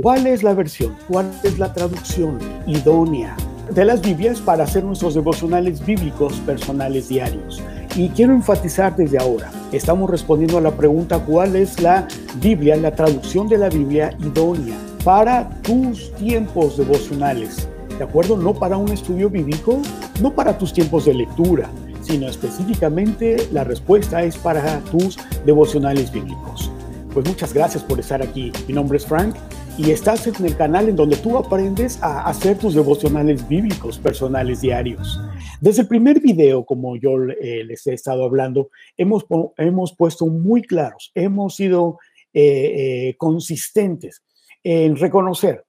¿Cuál es la versión? ¿Cuál es la traducción idónea de las Biblias para hacer nuestros devocionales bíblicos personales diarios? Y quiero enfatizar desde ahora, estamos respondiendo a la pregunta ¿cuál es la Biblia, la traducción de la Biblia idónea para tus tiempos devocionales? ¿De acuerdo? No para un estudio bíblico, no para tus tiempos de lectura, sino específicamente la respuesta es para tus devocionales bíblicos. Pues muchas gracias por estar aquí. Mi nombre es Frank y estás en el canal en donde tú aprendes a hacer tus devocionales bíblicos personales diarios. Desde el primer video, como yo eh, les he estado hablando, hemos, hemos puesto muy claros, hemos sido eh, eh, consistentes en reconocer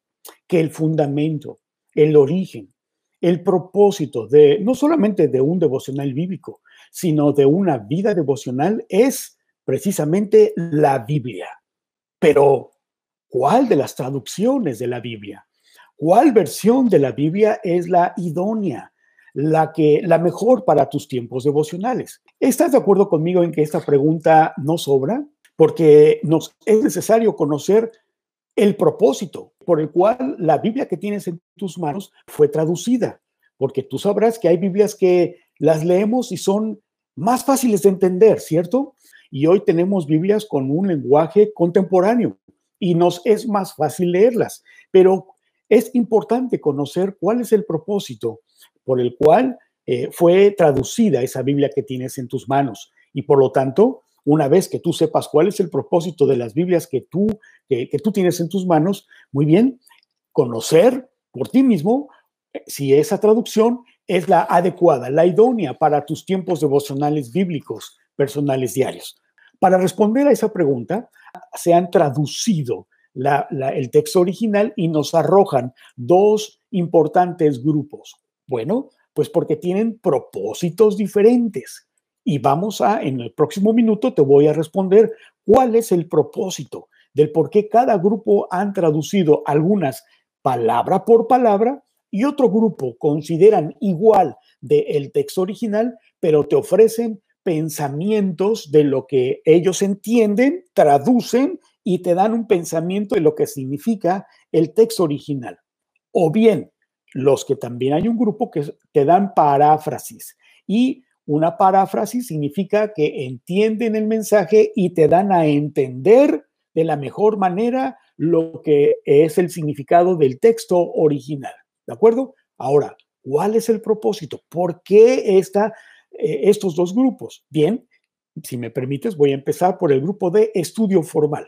que el fundamento, el origen, el propósito de no solamente de un devocional bíblico, sino de una vida devocional es precisamente la Biblia. Pero ¿Cuál de las traducciones de la Biblia? ¿Cuál versión de la Biblia es la idónea, la que la mejor para tus tiempos devocionales? ¿Estás de acuerdo conmigo en que esta pregunta no sobra? Porque nos es necesario conocer el propósito por el cual la Biblia que tienes en tus manos fue traducida, porque tú sabrás que hay Biblias que las leemos y son más fáciles de entender, ¿cierto? Y hoy tenemos Biblias con un lenguaje contemporáneo, y nos es más fácil leerlas. Pero es importante conocer cuál es el propósito por el cual eh, fue traducida esa Biblia que tienes en tus manos. Y por lo tanto, una vez que tú sepas cuál es el propósito de las Biblias que tú, que, tú tienes en tus manos, muy bien, conocer por ti mismo eh, si esa traducción es la adecuada, la idónea para tus tiempos devocionales bíblicos personales diarios. Para responder a esa pregunta, se han traducido el texto original y nos arrojan dos importantes grupos. Bueno, pues porque tienen propósitos diferentes. Y vamos a, en el próximo minuto te voy a responder cuál es el propósito del por qué cada grupo han traducido algunas palabra por palabra y otro grupo consideran igual del texto original, pero te ofrecen pensamientos de lo que ellos entienden, traducen y te dan un pensamiento de lo que significa el texto original. O bien, los que también hay un grupo que te dan paráfrasis. Y una paráfrasis significa que entienden el mensaje y te dan a entender de la mejor manera lo que es el significado del texto original. ¿De acuerdo? Ahora, ¿cuál es el propósito? ¿Por qué esta eh, estos dos grupos. Bien, si me permites, voy a empezar por el grupo de estudio formal.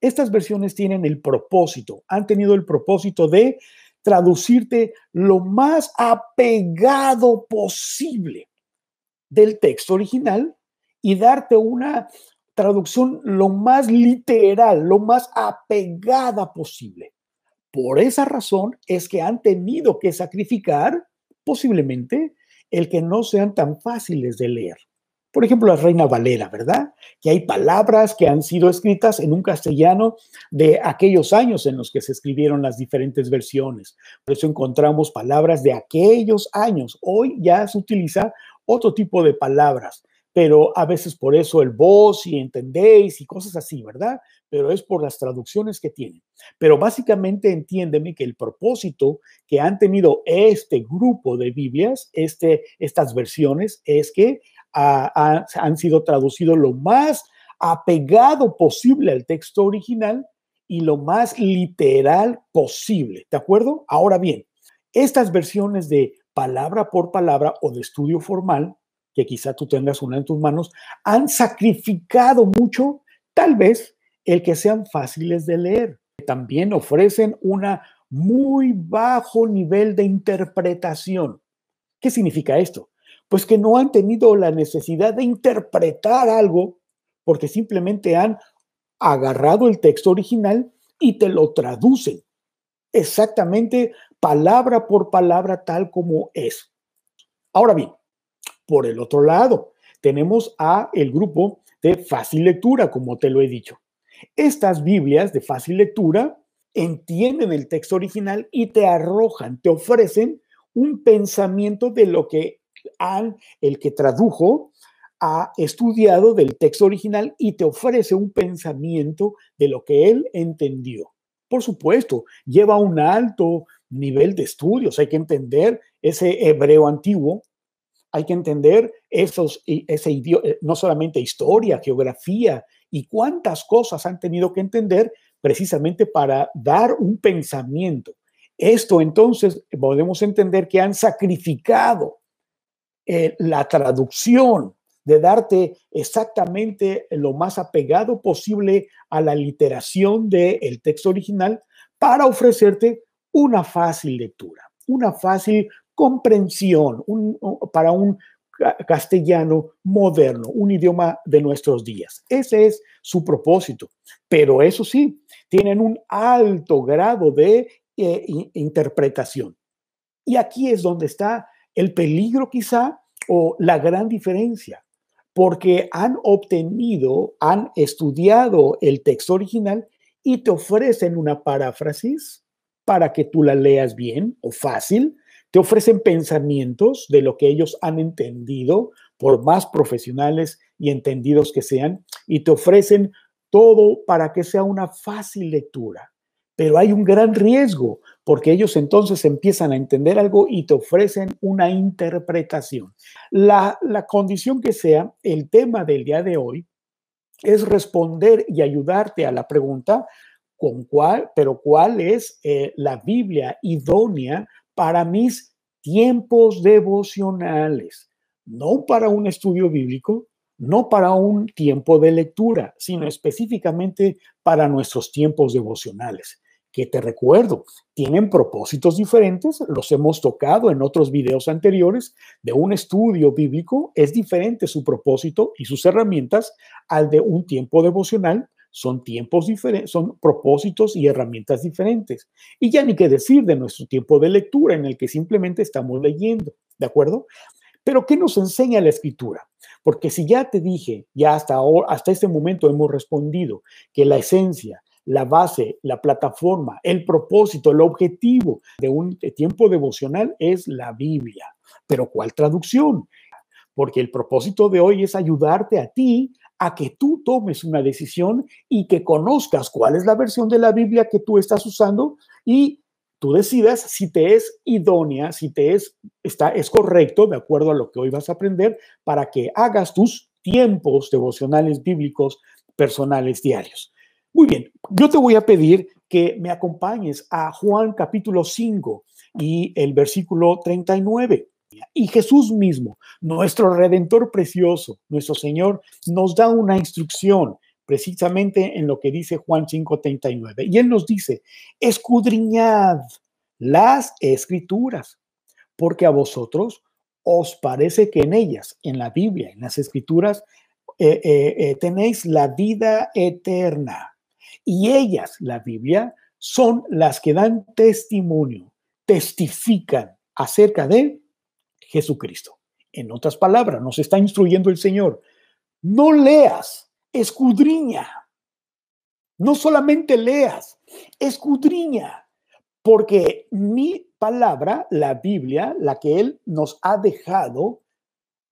Estas versiones tienen el propósito, han tenido el propósito de traducirte lo más apegado posible del texto original y darte una traducción lo más literal, lo más apegada posible. Por esa razón es que han tenido que sacrificar posiblemente el que no sean tan fáciles de leer. Por ejemplo, la Reina Valera, ¿verdad? Que hay palabras que han sido escritas en un castellano de aquellos años en los que se escribieron las diferentes versiones. Por eso encontramos palabras de aquellos años. Hoy ya se utiliza otro tipo de palabras pero a veces por eso el vos y entendéis y cosas así, ¿verdad? Pero es por las traducciones que tienen. Pero básicamente entiéndeme que el propósito que han tenido este grupo de Biblias, este, estas versiones, es que han sido traducidos lo más apegado posible al texto original y lo más literal posible, ¿de acuerdo? Ahora bien, estas versiones de palabra por palabra o de estudio formal que quizá tú tengas una en tus manos, han sacrificado mucho, tal vez, el que sean fáciles de leer. También ofrecen una muy bajo nivel de interpretación. ¿Qué significa esto? Pues que no han tenido la necesidad de interpretar algo porque simplemente han agarrado el texto original y te lo traducen exactamente palabra por palabra tal como es. Ahora bien, por el otro lado, tenemos a el grupo de fácil lectura, como te lo he dicho. Estas Biblias de fácil lectura entienden el texto original y te arrojan, te ofrecen un pensamiento de lo que el que tradujo ha estudiado del texto original y te ofrece un pensamiento de lo que él entendió. Por supuesto, lleva un alto nivel de estudios, hay que entender ese hebreo antiguo, hay que entender esos, ese eh, no solamente historia, geografía y cuántas cosas han tenido que entender precisamente para dar un pensamiento. Esto entonces podemos entender que han sacrificado eh, la traducción, de darte exactamente lo más apegado posible a la literación del texto original para ofrecerte una fácil lectura, una fácil comprensión para un castellano moderno, un idioma de nuestros días. Ese es su propósito. Pero eso sí, tienen un alto grado de eh, interpretación. Y aquí es donde está el peligro quizá o la gran diferencia, porque han obtenido, han estudiado el texto original y te ofrecen una paráfrasis para que tú la leas bien o fácil, te ofrecen pensamientos de lo que ellos han entendido, por más profesionales y entendidos que sean, y te ofrecen todo para que sea una fácil lectura. Pero hay un gran riesgo, porque ellos entonces empiezan a entender algo y te ofrecen una interpretación. La, condición que sea, el tema del día de hoy es responder y ayudarte a la pregunta, ¿con cuál, pero cuál es eh, la Biblia idónea para mis tiempos devocionales? No para un estudio bíblico, no para un tiempo de lectura, sino específicamente para nuestros tiempos devocionales que te recuerdo, tienen propósitos diferentes, los hemos tocado en otros videos anteriores, de un estudio bíblico es diferente su propósito y sus herramientas al de un tiempo devocional, son tiempos diferentes, son propósitos y herramientas diferentes. Y ya ni qué decir de nuestro tiempo de lectura en el que simplemente estamos leyendo, ¿de acuerdo? Pero ¿qué nos enseña la escritura? Porque si ya te dije, ya hasta, ahora, hasta este momento hemos respondido que la esencia, la base, la plataforma, el propósito, el objetivo de un tiempo devocional es la Biblia. Pero ¿cuál traducción? Porque el propósito de hoy es ayudarte a ti a que tú tomes una decisión y que conozcas cuál es la versión de la Biblia que tú estás usando y tú decidas si te es idónea, si te es, está, es correcto, de acuerdo a lo que hoy vas a aprender, para que hagas tus tiempos devocionales bíblicos personales diarios. Muy bien, yo te voy a pedir que me acompañes a Juan capítulo 5 y el versículo 39. Y Jesús mismo, nuestro redentor precioso, nuestro Señor, nos da una instrucción precisamente en lo que dice Juan 5:39. Y Él nos dice, escudriñad las escrituras, porque a vosotros os parece que en ellas, en la Biblia, en las escrituras, eh, eh, eh, tenéis la vida eterna. Y ellas, la Biblia, son las que dan testimonio, testifican acerca de Jesucristo. En otras palabras, nos está instruyendo el Señor. No leas, escudriña. No solamente leas, escudriña. Porque mi palabra, la Biblia, la que Él nos ha dejado,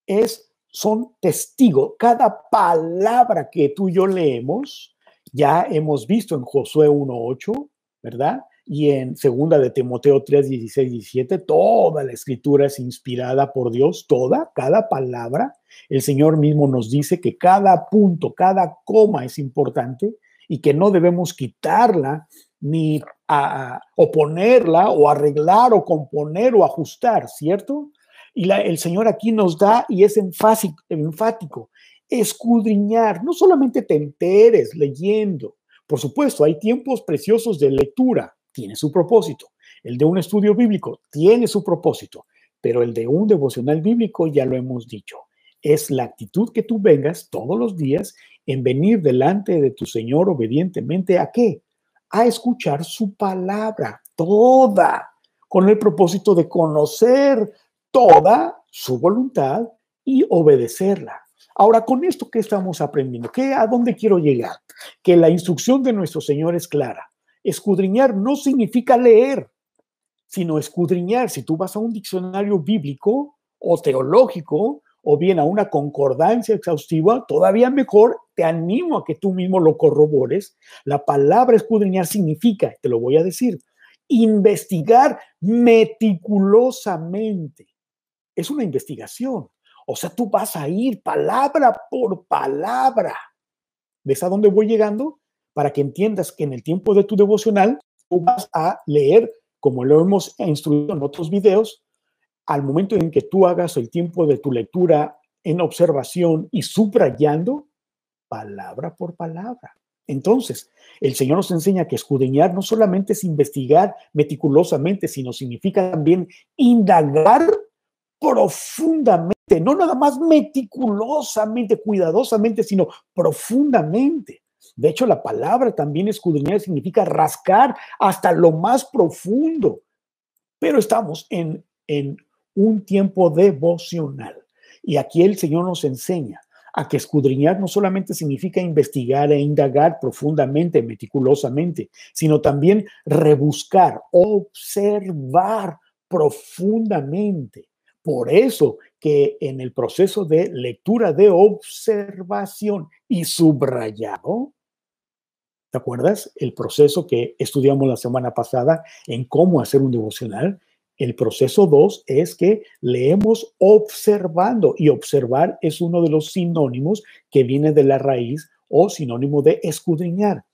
es, son testigos. Cada palabra que tú y yo leemos ya hemos visto en Josué 1.8, ¿verdad? Y en segunda de Timoteo 3, 16, 17, toda la escritura es inspirada por Dios, toda, cada palabra. El Señor mismo nos dice que cada punto, cada coma es importante y que no debemos quitarla ni a, oponerla o arreglar o componer o ajustar, ¿cierto? Y el Señor aquí nos da y es enfático escudriñar, no solamente te enteres leyendo. Por supuesto, hay tiempos preciosos de lectura, tiene su propósito. El de un estudio bíblico tiene su propósito, pero el de un devocional bíblico ya lo hemos dicho. Es la actitud que tú vengas todos los días en venir delante de tu Señor obedientemente a qué? A escuchar su palabra, toda, con el propósito de conocer toda su voluntad y obedecerla. Ahora, con esto, ¿qué estamos aprendiendo? ¿Qué, ¿A dónde quiero llegar? Que la instrucción de nuestro Señor es clara. Escudriñar no significa leer, sino escudriñar. Si tú vas a un diccionario bíblico o teológico o bien a una concordancia exhaustiva, todavía mejor, te animo a que tú mismo lo corrobores. La palabra escudriñar significa, te lo voy a decir, investigar meticulosamente. Es una investigación. O sea, tú vas a ir palabra por palabra. ¿Ves a dónde voy llegando? Para que entiendas que en el tiempo de tu devocional tú vas a leer, como lo hemos instruido en otros videos, al momento en que tú hagas el tiempo de tu lectura en observación y subrayando palabra por palabra. Entonces, el Señor nos enseña que escudriñar no solamente es investigar meticulosamente, sino significa también indagar profundamente, no nada más meticulosamente, cuidadosamente, sino profundamente. De hecho, la palabra también escudriñar significa rascar hasta lo más profundo. Pero estamos en, en un tiempo devocional. Y aquí el Señor nos enseña a que escudriñar no solamente significa investigar e indagar profundamente, meticulosamente, sino también rebuscar, observar profundamente. Por eso que en el proceso de lectura de observación y subrayado, ¿te acuerdas? El proceso que estudiamos la semana pasada en cómo hacer un devocional, el proceso 2 es que leemos observando y observar es uno de los sinónimos que viene de la raíz o sinónimo de escudriñar,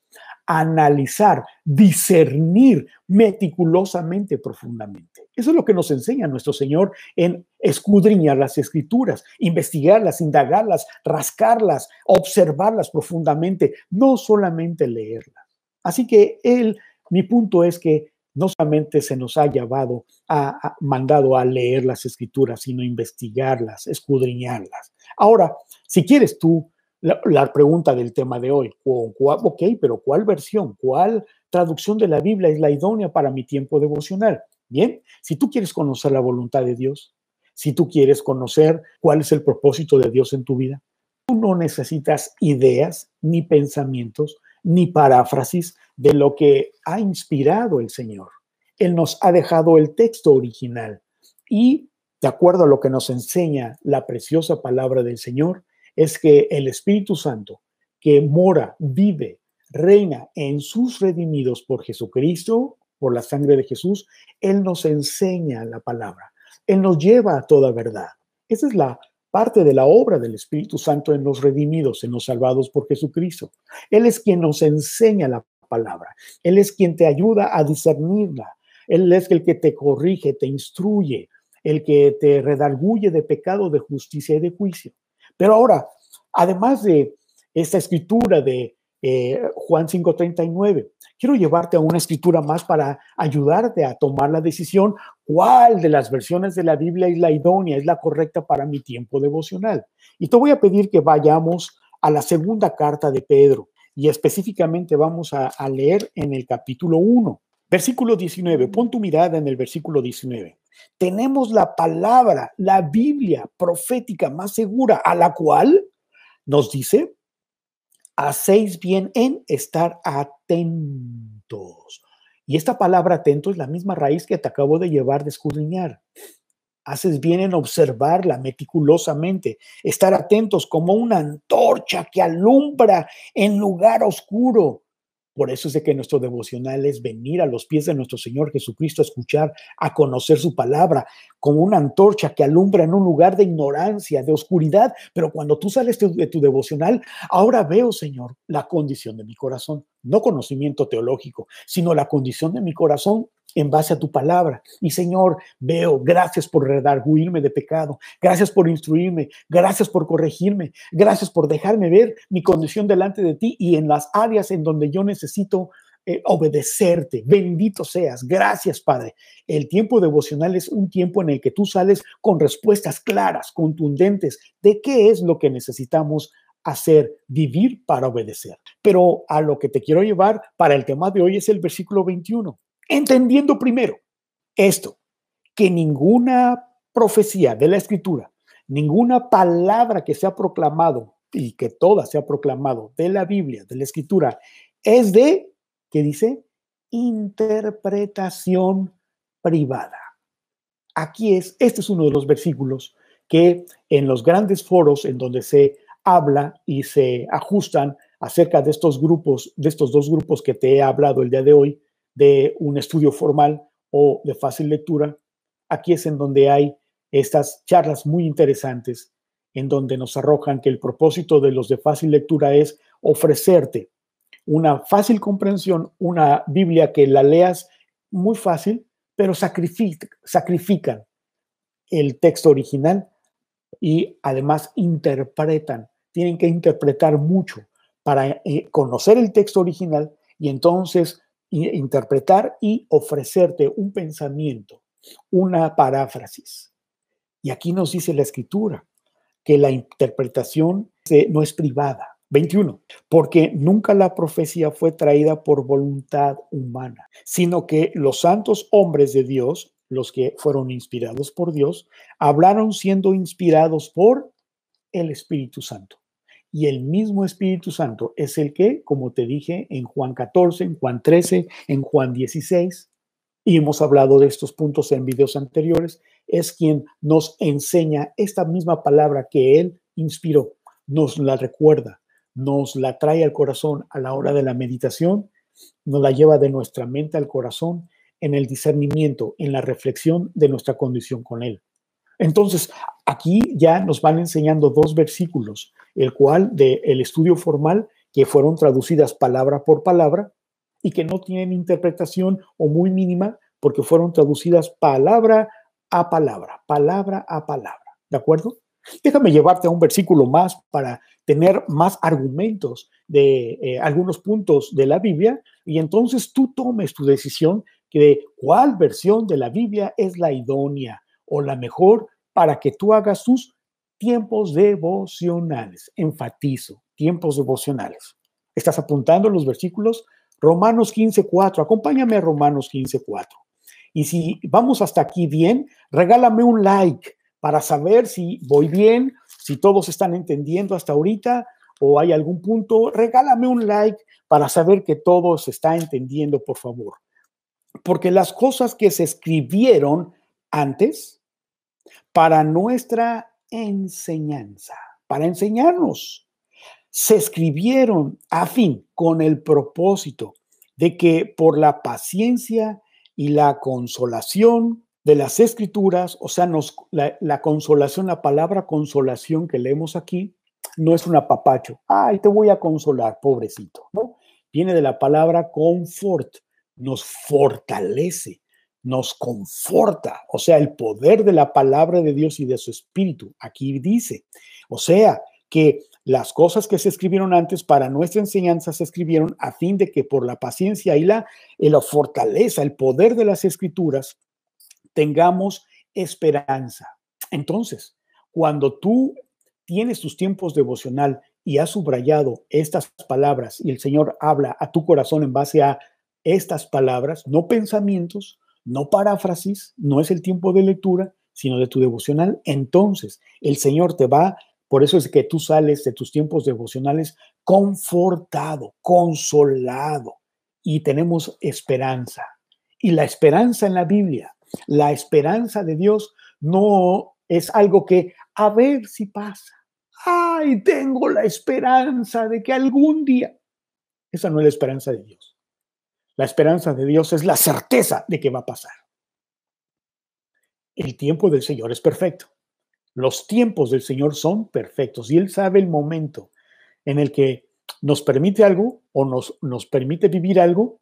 analizar, discernir meticulosamente, profundamente. Eso es lo que nos enseña nuestro Señor en escudriñar las escrituras, investigarlas, indagarlas, rascarlas, observarlas profundamente, no solamente leerlas. Así que él, mi punto es que no solamente se nos ha llevado, a, mandado a leer las escrituras, sino investigarlas, escudriñarlas. Ahora, si quieres tú, la, pregunta del tema de hoy, ok, pero ¿cuál versión, cuál traducción de la Biblia es la idónea para mi tiempo devocional? Bien, si tú quieres conocer la voluntad de Dios, si tú quieres conocer cuál es el propósito de Dios en tu vida, tú no necesitas ideas ni pensamientos ni paráfrasis de lo que ha inspirado el Señor. Él nos ha dejado el texto original y, de acuerdo a lo que nos enseña la preciosa palabra del Señor, es que el Espíritu Santo, que mora, vive, reina en sus redimidos por Jesucristo, por la sangre de Jesús, Él nos enseña la palabra. Él nos lleva a toda verdad. Esa es la parte de la obra del Espíritu Santo en los redimidos, en los salvados por Jesucristo. Él es quien nos enseña la palabra. Él es quien te ayuda a discernirla. Él es el que te corrige, te instruye, el que te redarguye de pecado, de justicia y de juicio. Pero ahora, además de esta escritura de eh, Juan 5:39. Quiero llevarte a una escritura más para ayudarte a tomar la decisión cuál de las versiones de la Biblia es la idónea, es la correcta para mi tiempo devocional. Y te voy a pedir que vayamos a la segunda carta de Pedro y específicamente vamos a, a leer en el capítulo 1, versículo 19. Pon tu mirada en el versículo 19. Tenemos la palabra, la Biblia profética más segura, a la cual nos dice hacéis bien en estar atentos. Y esta palabra atento es la misma raíz que te acabo de llevar de escudriñar. Haces bien en observarla meticulosamente, estar atentos como una antorcha que alumbra en lugar oscuro por eso es de que nuestro devocional es venir a los pies de nuestro Señor Jesucristo a escuchar, a conocer su palabra, como una antorcha que alumbra en un lugar de ignorancia, de oscuridad. Pero cuando tú sales de tu devocional, ahora veo, Señor, la condición de mi corazón, no conocimiento teológico, sino la condición de mi corazón en base a tu palabra. Y Señor, veo, gracias por redarguirme de pecado, gracias por instruirme, gracias por corregirme, gracias por dejarme ver mi condición delante de ti y en las áreas en donde yo necesito eh, obedecerte. Bendito seas. Gracias, Padre. El tiempo devocional es un tiempo en el que tú sales con respuestas claras, contundentes de qué es lo que necesitamos hacer, vivir para obedecer. Pero a lo que te quiero llevar para el tema de hoy es el versículo 21. Entendiendo primero esto, que ninguna profecía de la escritura, ninguna palabra que se ha proclamado y que toda se ha proclamado de la Biblia, de la escritura, es de, ¿qué dice? Interpretación privada. Aquí es, este es uno de los versículos que en los grandes foros en donde se habla y se ajustan acerca de estos grupos, de estos dos grupos que te he hablado el día de hoy, de un estudio formal o de fácil lectura, aquí es en donde hay estas charlas muy interesantes en donde nos arrojan que el propósito de los de fácil lectura es ofrecerte una fácil comprensión, una Biblia que la leas muy fácil, pero sacrifican el texto original y además interpretan, tienen que interpretar mucho para eh, conocer el texto original y entonces interpretar y ofrecerte un pensamiento, una paráfrasis. Y aquí nos dice la escritura que la interpretación no es privada. 21. Porque nunca la profecía fue traída por voluntad humana, sino que los santos hombres de Dios, los que fueron inspirados por Dios, hablaron siendo inspirados por el Espíritu Santo. Y el mismo Espíritu Santo es el que, como te dije, en Juan 14, en Juan 13, en Juan 16, y hemos hablado de estos puntos en videos anteriores, es quien nos enseña esta misma palabra que Él inspiró, nos la recuerda, nos la trae al corazón a la hora de la meditación, nos la lleva de nuestra mente al corazón en el discernimiento, en la reflexión de nuestra condición con Él. Entonces, aquí ya nos van enseñando dos versículos, el cual del estudio formal, que fueron traducidas palabra por palabra y que no tienen interpretación o muy mínima, porque fueron traducidas palabra a palabra, palabra a palabra. ¿De acuerdo? Déjame llevarte a un versículo más para tener más argumentos de eh, algunos puntos de la Biblia y entonces tú tomes tu decisión de cuál versión de la Biblia es la idónea o la mejor para que tú hagas tus tiempos devocionales. Enfatizo, tiempos devocionales. ¿Estás apuntando los versículos? Romanos 15.4. Acompáñame a Romanos 15.4. Y si vamos hasta aquí bien, regálame un like para saber si voy bien, si todos están entendiendo hasta ahorita o hay algún punto. Regálame un like para saber que todos se está entendiendo, por favor. Porque las cosas que se escribieron antes para nuestra enseñanza, para enseñarnos. Se escribieron a fin con el propósito de que por la paciencia y la consolación de las escrituras, o sea, nos, la, consolación, la palabra consolación que leemos aquí, no es un apapacho. Ay, te voy a consolar, pobrecito. ¿no? Viene de la palabra confort, nos fortalece, nos conforta, o sea, el poder de la palabra de Dios y de su espíritu. Aquí dice, o sea, que las cosas que se escribieron antes para nuestra enseñanza se escribieron a fin de que por la paciencia y la, fortaleza, el poder de las escrituras, tengamos esperanza. Entonces, cuando tú tienes tus tiempos devocional y has subrayado estas palabras y el Señor habla a tu corazón en base a estas palabras, no pensamientos, no paráfrasis, no es el tiempo de lectura, sino de tu devocional, entonces el Señor te va, por eso es que tú sales de tus tiempos devocionales confortado, consolado y tenemos esperanza. Y la esperanza en la Biblia, la esperanza de Dios no es algo que a ver si pasa. Ay, tengo la esperanza de que algún día. Esa no es la esperanza de Dios. La esperanza de Dios es la certeza de que va a pasar. El tiempo del Señor es perfecto. Los tiempos del Señor son perfectos y Él sabe el momento en el que nos permite algo o nos, nos permite vivir algo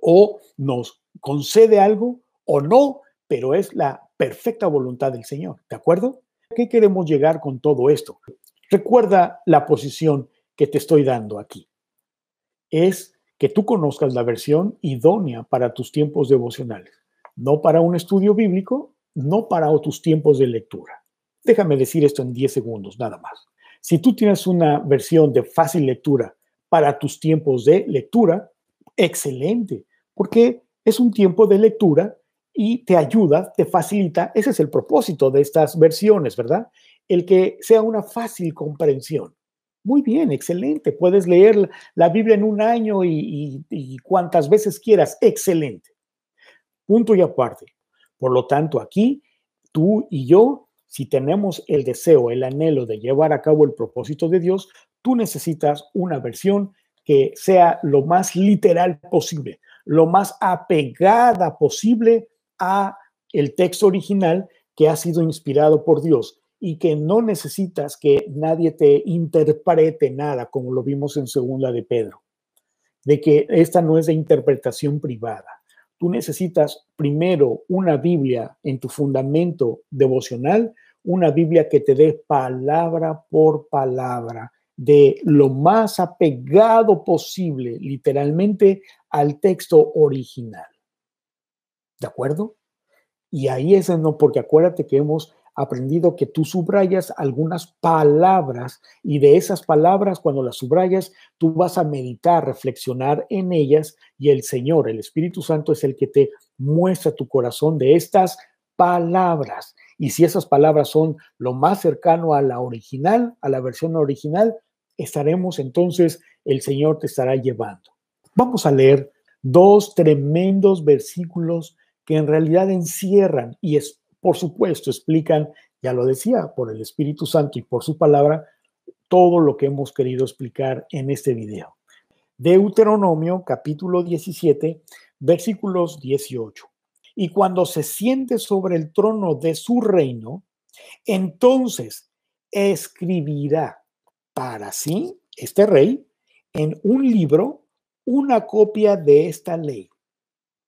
o nos concede algo o no, pero es la perfecta voluntad del Señor. ¿De acuerdo? ¿A qué queremos llegar con todo esto? Recuerda la posición que te estoy dando aquí. Es que tú conozcas la versión idónea para tus tiempos devocionales, no para un estudio bíblico, no para tus tiempos de lectura. Déjame decir esto en 10 segundos, nada más. Si tú tienes una versión de fácil lectura para tus tiempos de lectura, excelente, porque es un tiempo de lectura y te ayuda, te facilita, ese es el propósito de estas versiones, ¿verdad? El que sea una fácil comprensión. Muy bien, excelente. Puedes leer la Biblia en un año y, cuantas veces quieras. Excelente. Punto y aparte. Por lo tanto, aquí tú y yo si tenemos el deseo, el anhelo de llevar a cabo el propósito de Dios, tú necesitas una versión que sea lo más literal posible, lo más apegada posible a el texto original que ha sido inspirado por Dios y que no necesitas que nadie te interprete nada, como lo vimos en segunda de Pedro, de que esta no es de interpretación privada tú necesitas primero una Biblia en tu fundamento devocional, una Biblia que te dé palabra por palabra, de lo más apegado posible, literalmente, al texto original. ¿De acuerdo? Y ahí es no, porque acuérdate que hemos aprendido que tú subrayas algunas palabras y de esas palabras, cuando las subrayas, tú vas a meditar, reflexionar en ellas y el Señor, el Espíritu Santo es el que te muestra tu corazón de estas palabras. Y si esas palabras son lo más cercano a la original, a la versión original, estaremos entonces, el Señor te estará llevando. Vamos a leer dos tremendos versículos que en realidad encierran y es por supuesto, explican, ya lo decía, por el Espíritu Santo y por su palabra, todo lo que hemos querido explicar en este video. Deuteronomio capítulo 17, versículos 18. Y cuando se siente sobre el trono de su reino, entonces escribirá para sí, este rey, en un libro, una copia de esta ley.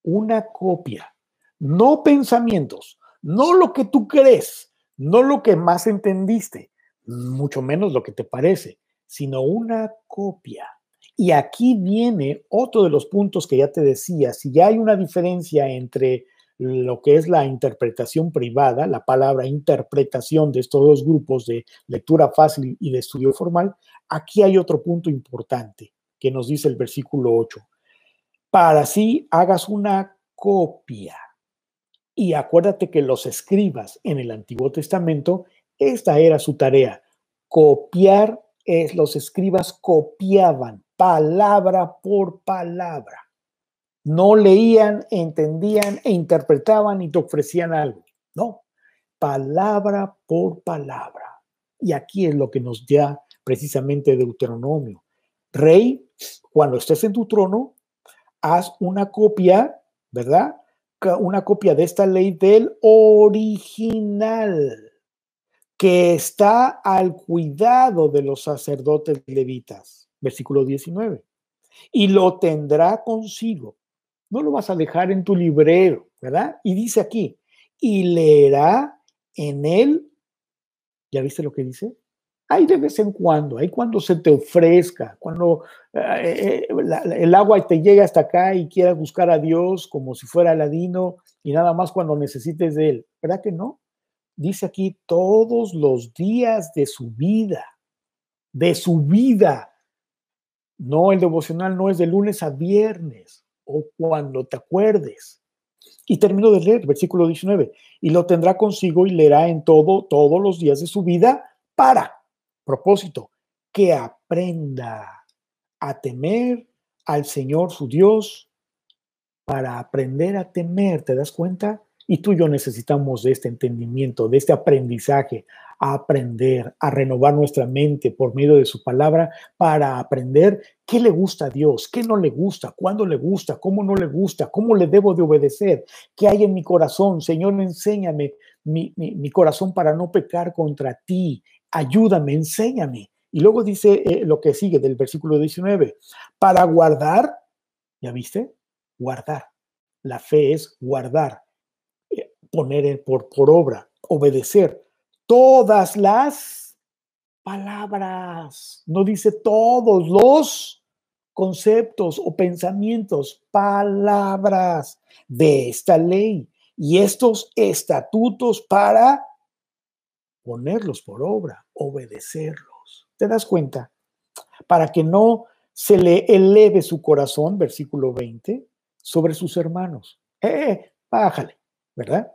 Una copia, no pensamientos, no lo que tú crees, no lo que más entendiste, mucho menos lo que te parece, sino una copia. Y aquí viene otro de los puntos que ya te decía, si ya hay una diferencia entre lo que es la interpretación privada, la palabra interpretación de estos dos grupos de lectura fácil y de estudio formal, aquí hay otro punto importante que nos dice el versículo 8. Para así hagas una copia y acuérdate que los escribas en el Antiguo Testamento, esta era su tarea. Copiar es, los escribas copiaban palabra por palabra. No leían, entendían e interpretaban y te ofrecían algo. No, palabra por palabra. Y aquí es lo que nos da precisamente Deuteronomio. Rey, cuando estés en tu trono, haz una copia, ¿verdad? Una copia de esta ley del original que está al cuidado de los sacerdotes levitas. Versículo 19. Y lo tendrá consigo. No lo vas a dejar en tu librero, ¿verdad? Y dice aquí, y leerá en él, ¿ya viste lo que dice? Hay de vez en cuando, hay cuando se te ofrezca, cuando eh, eh, el agua te llega hasta acá y quieras buscar a Dios como si fuera Aladino y nada más cuando necesites de Él. ¿Verdad que no? Dice aquí todos los días de su vida, de su vida. No, el devocional no es de lunes a viernes o cuando te acuerdes. Y termino de leer, versículo 19, y lo tendrá consigo y leerá en todo, todos los días de su vida para propósito, que aprenda a temer al Señor su Dios para aprender a temer, ¿te das cuenta? Y tú y yo necesitamos de este entendimiento, de este aprendizaje, a aprender, a renovar nuestra mente por medio de su palabra para aprender qué le gusta a Dios, qué no le gusta, cuándo le gusta, cómo no le gusta, cómo le debo de obedecer, qué hay en mi corazón. Señor, enséñame mi, mi corazón para no pecar contra ti, ayúdame, enséñame. Y luego dice eh, lo que sigue del versículo 19, para guardar, ¿ya viste? Guardar. La fe es guardar, eh, poner por, por obra, obedecer todas las palabras. No dice todos los conceptos o pensamientos, palabras de esta ley y estos estatutos para ponerlos por obra, obedecerlos. ¿Te das cuenta? Para que no se le eleve su corazón, versículo 20, sobre sus hermanos. Eh, eh, bájale, ¿verdad?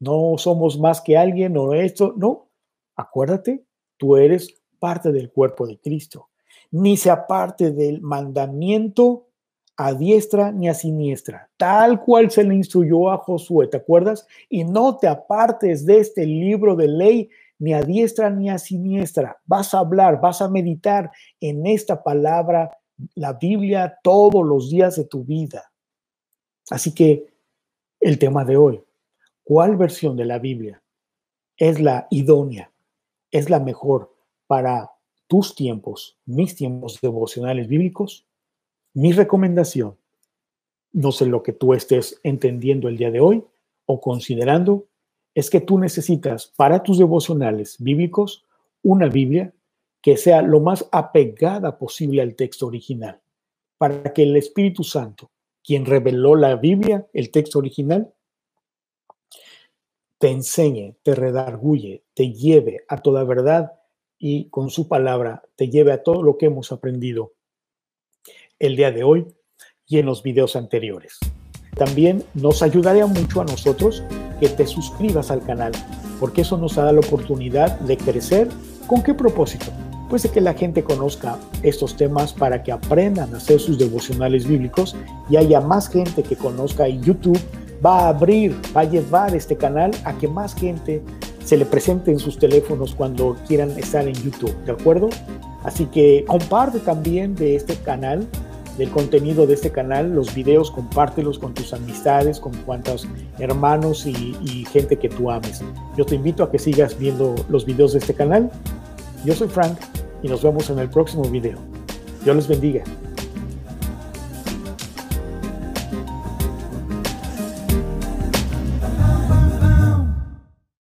No somos más que alguien o esto, no. Acuérdate, tú eres parte del cuerpo de Cristo. Ni se aparte del mandamiento a diestra ni a siniestra, tal cual se le instruyó a Josué, ¿te acuerdas? Y no te apartes de este libro de ley ni a diestra ni a siniestra. Vas a hablar, vas a meditar en esta palabra, la Biblia, todos los días de tu vida. Así que el tema de hoy, ¿cuál versión de la Biblia es la idónea, es la mejor para tus tiempos, mis tiempos devocionales bíblicos? Mi recomendación, no sé lo que tú estés entendiendo el día de hoy o considerando, es que tú necesitas para tus devocionales bíblicos una Biblia que sea lo más apegada posible al texto original, para que el Espíritu Santo, quien reveló la Biblia, el texto original, te enseñe, te redarguye, te lleve a toda verdad y con su palabra te lleve a todo lo que hemos aprendido el día de hoy y en los videos anteriores. También nos ayudaría mucho a nosotros que te suscribas al canal, porque eso nos da la oportunidad de crecer. ¿Con qué propósito? Pues de que la gente conozca estos temas para que aprendan a hacer sus devocionales bíblicos y haya más gente que conozca y YouTube va a abrir, va a llevar este canal a que más gente se le presente en sus teléfonos cuando quieran estar en YouTube, ¿de acuerdo? Así que comparte también de este canal del contenido de este canal, los videos, compártelos con tus amistades, con cuantos hermanos y, gente que tú ames. Yo te invito a que sigas viendo los videos de este canal. Yo soy Frank y nos vemos en el próximo video. Dios les bendiga.